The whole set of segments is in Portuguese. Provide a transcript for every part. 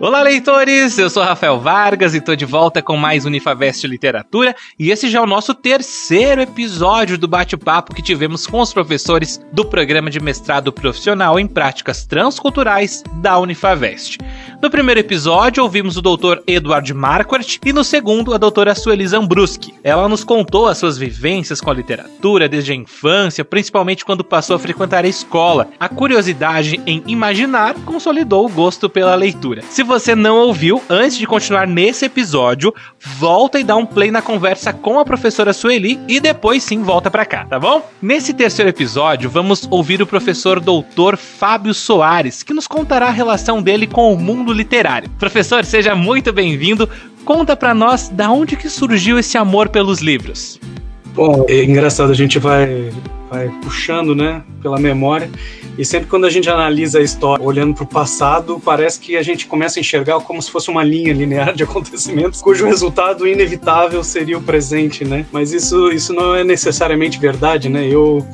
Olá, leitores! Eu sou Rafael Vargas e tô de volta com mais Unifavest Literatura e esse já é o nosso terceiro episódio do bate-papo que tivemos com os professores do programa de mestrado profissional em práticas transculturais da Unifavest. No primeiro episódio, ouvimos o Dr. Eduard Marquardt e no segundo, a doutora Sueli Zambruski. Ela nos contou as suas vivências com a literatura desde a infância, principalmente quando passou a frequentar a escola. A curiosidade em imaginar consolidou o gosto pela leitura. Se você não ouviu, antes de continuar nesse episódio, volta e dá um play na conversa com a professora Sueli e depois sim volta para cá, tá bom? Nesse terceiro episódio, vamos ouvir o professor doutor Fábio Soares, que nos contará a relação dele com o mundo literário. Professor, seja muito bem-vindo. Conta para nós da onde que surgiu esse amor pelos livros. Bom, é engraçado, a gente vai, vai puxando, né, pela memória. E sempre quando a gente analisa a história olhando para o passado, parece que a gente começa a enxergar como se fosse uma linha linear de acontecimentos, cujo resultado inevitável seria o presente, né? Mas isso, isso não é necessariamente verdade, né? Eu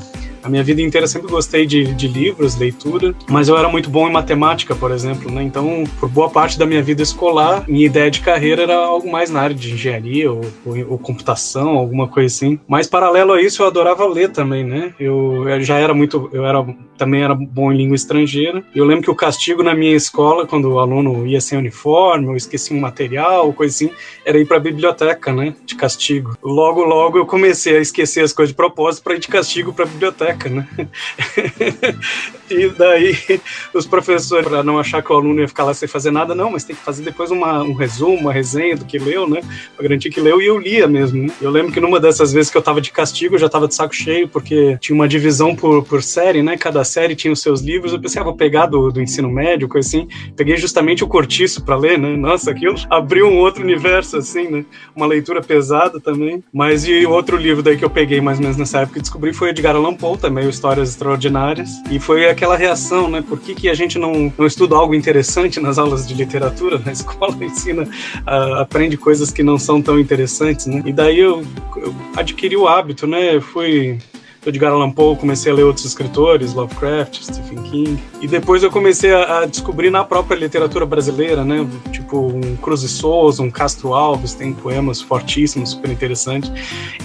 a minha vida inteira sempre gostei de, de livros, leitura, mas eu era muito bom em matemática, por exemplo, né? Então, por boa parte da minha vida escolar, minha ideia de carreira era algo mais na área de engenharia ou, ou, ou computação, alguma coisa assim. Mas paralelo a isso, eu adorava ler também, né? Eu, eu já era muito, eu era também era bom em língua estrangeira. Eu lembro que o castigo na minha escola, quando o aluno ia sem uniforme, ou esquecia um material, coisa assim, era ir para a biblioteca, né? De castigo. Logo, logo eu comecei a esquecer as coisas de propósito para ir de castigo para a biblioteca biblioteca, né? e daí os professores, para não achar que o aluno ia ficar lá sem fazer nada, não, mas tem que fazer depois uma, um resumo, uma resenha do que leu, né? Pra garantir que leu, e eu lia mesmo. Né? Eu lembro que numa dessas vezes que eu tava de castigo, eu já tava de saco cheio, porque tinha uma divisão por, por série, né? Cada série tinha os seus livros. Eu pensei, ah, vou pegar do, do ensino médio, coisa assim. Peguei justamente o Cortiço para ler, né? Nossa, aquilo abriu um outro universo, assim, né? Uma leitura pesada também. Mas e outro livro daí que eu peguei mais ou menos nessa época e descobri foi Edgar Allan Poe, também, Histórias Extraordinárias. E foi aquela reação, né? Por que, que a gente não, não estuda algo interessante nas aulas de literatura? Na escola ensina, uh, aprende coisas que não são tão interessantes, né? E daí eu, eu adquiri o hábito, né? Eu fui Edgar Allan Poe, comecei a ler outros escritores, Lovecraft, Stephen King. E depois eu comecei a, a descobrir na própria literatura brasileira, né? Tipo um Cruz e Souza, um Castro Alves, tem poemas fortíssimos, super interessantes.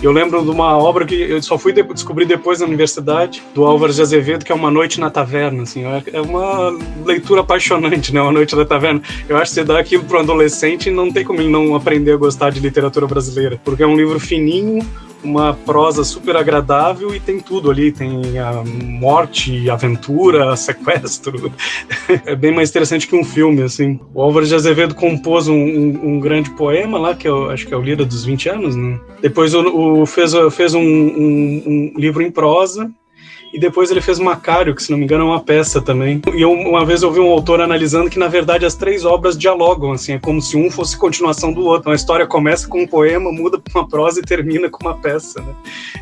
Eu lembro de uma obra que eu só fui de descobrir depois na universidade, do Álvares de Azevedo, que é Uma Noite na Taverna, assim. É, é uma leitura apaixonante, né? Uma Noite na Taverna. Eu acho que você dá aquilo para um adolescente e não tem como ele não aprender a gostar de literatura brasileira, porque é um livro fininho, uma prosa super agradável e tem tudo ali. Tem a morte, aventura, sequestro. é bem mais interessante que um filme, assim. O Álvaro de Azevedo compôs um, um, um grande poema lá, que eu acho que é o Lira dos 20 anos, né? Depois o, o fez, fez um, um livro em prosa e depois ele fez Macário, que se não me engano é uma peça também. E eu, uma vez eu vi um autor analisando que na verdade as três obras dialogam, assim, é como se um fosse continuação do outro. A história começa com um poema, muda para uma prosa e termina com uma peça, né?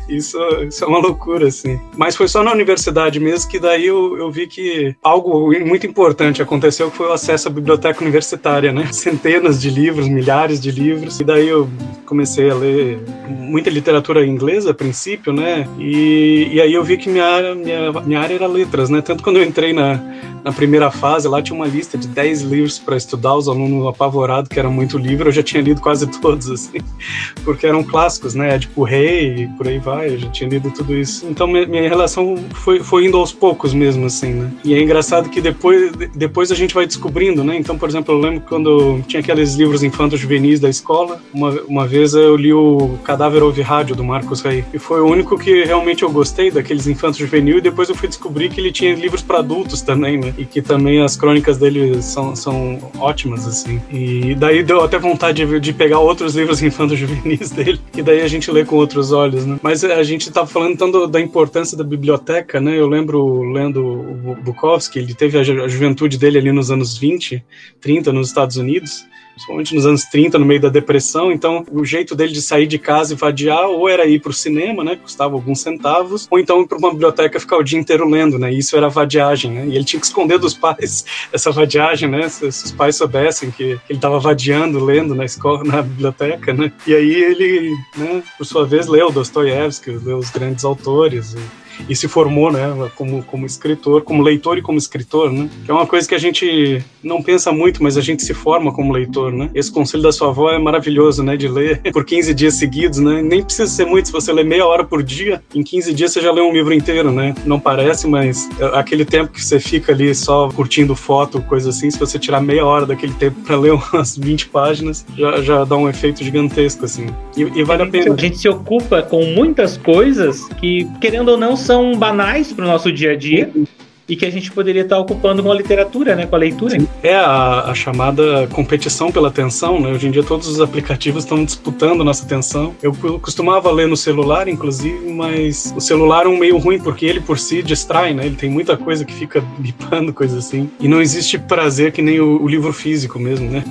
Isso, isso é uma loucura, assim. Mas foi só na universidade mesmo que daí eu, eu vi que algo muito importante aconteceu, que foi o acesso à biblioteca universitária, né? Centenas de livros, milhares de livros. E daí eu comecei a ler muita literatura inglesa a princípio, né? E, e aí eu vi que minha minha, minha área era letras, né? Tanto quando eu entrei na, na primeira fase, lá tinha uma lista de 10 livros para estudar, os alunos apavorados que era muito livro, eu já tinha lido quase todos, assim, porque eram clássicos, né? Tipo Rei, por aí vai, eu já tinha lido tudo isso. Então minha, minha relação foi, foi indo aos poucos mesmo, assim, né? E é engraçado que depois, depois a gente vai descobrindo, né? Então, por exemplo, eu lembro quando tinha aqueles livros infantos juvenis da escola, uma, uma vez eu li o Cadáver Ouve Rádio, do Marcos Rey, e foi o único que realmente eu gostei daqueles infantos juvenil e depois eu fui descobrir que ele tinha livros para adultos também, né? E que também as crônicas dele são, são ótimas, assim. E daí deu até vontade de, de pegar outros livros infantos juvenis dele, que daí a gente lê com outros olhos, né? Mas a gente tava falando então do, da importância da biblioteca, né? Eu lembro lendo o Bukowski, ele teve a, a juventude dele ali nos anos 20, 30 nos Estados Unidos principalmente nos anos 30, no meio da depressão. Então, o jeito dele de sair de casa e vadiar ou era ir para o cinema, né, custava alguns centavos, ou então ir para uma biblioteca ficar o dia inteiro lendo, né? isso era vadiagem, né? E ele tinha que esconder dos pais essa vadiagem, né? Se, se os pais soubessem que, que ele estava vadiando, lendo na escola, na biblioteca, né? E aí ele, né, por sua vez, leu Dostoiévski, leu os grandes autores. E, e se formou, né, como, como escritor, como leitor e como escritor, né? Que é uma coisa que a gente não pensa muito, mas a gente se forma como leitor, né? Esse conselho da sua avó é maravilhoso, né, de ler por 15 dias seguidos, né? Nem precisa ser muito, se você ler meia hora por dia, em 15 dias você já leu um livro inteiro, né? Não parece, mas é, aquele tempo que você fica ali só curtindo foto, coisa assim, se você tirar meia hora daquele tempo para ler umas 20 páginas, já, já dá um efeito gigantesco, assim. E, e vale a, a pena. A gente se ocupa com muitas coisas que, querendo ou não, são banais para o nosso dia a dia e que a gente poderia estar ocupando com a literatura, né, com a leitura. É a, a, chamada competição pela atenção, né? Hoje em dia todos os aplicativos estão disputando nossa atenção. Eu costumava ler no celular, inclusive, mas o celular é um meio ruim porque ele por si distrai, né? Ele tem muita coisa que fica bipando, coisa assim. E não existe prazer que nem o, o livro físico mesmo, né?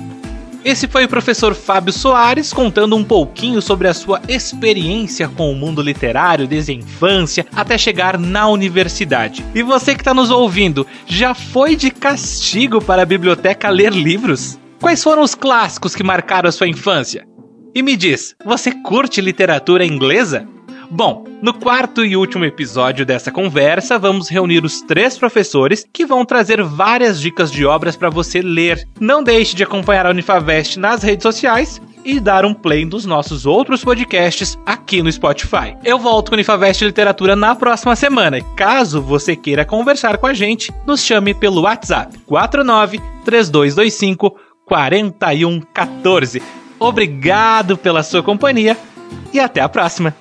Esse foi o professor Fábio Soares contando um pouquinho sobre a sua experiência com o mundo literário desde a infância até chegar na universidade. E você que está nos ouvindo, já foi de castigo para a biblioteca ler livros? Quais foram os clássicos que marcaram a sua infância? E me diz, você curte literatura inglesa? Bom, no quarto e último episódio dessa conversa, vamos reunir os três professores que vão trazer várias dicas de obras para você ler. Não deixe de acompanhar a Unifavest nas redes sociais e dar um play nos nossos outros podcasts aqui no Spotify. Eu volto com Unifavest Literatura na próxima semana. Caso você queira conversar com a gente, nos chame pelo WhatsApp 49 3225 4114. Obrigado pela sua companhia e até a próxima.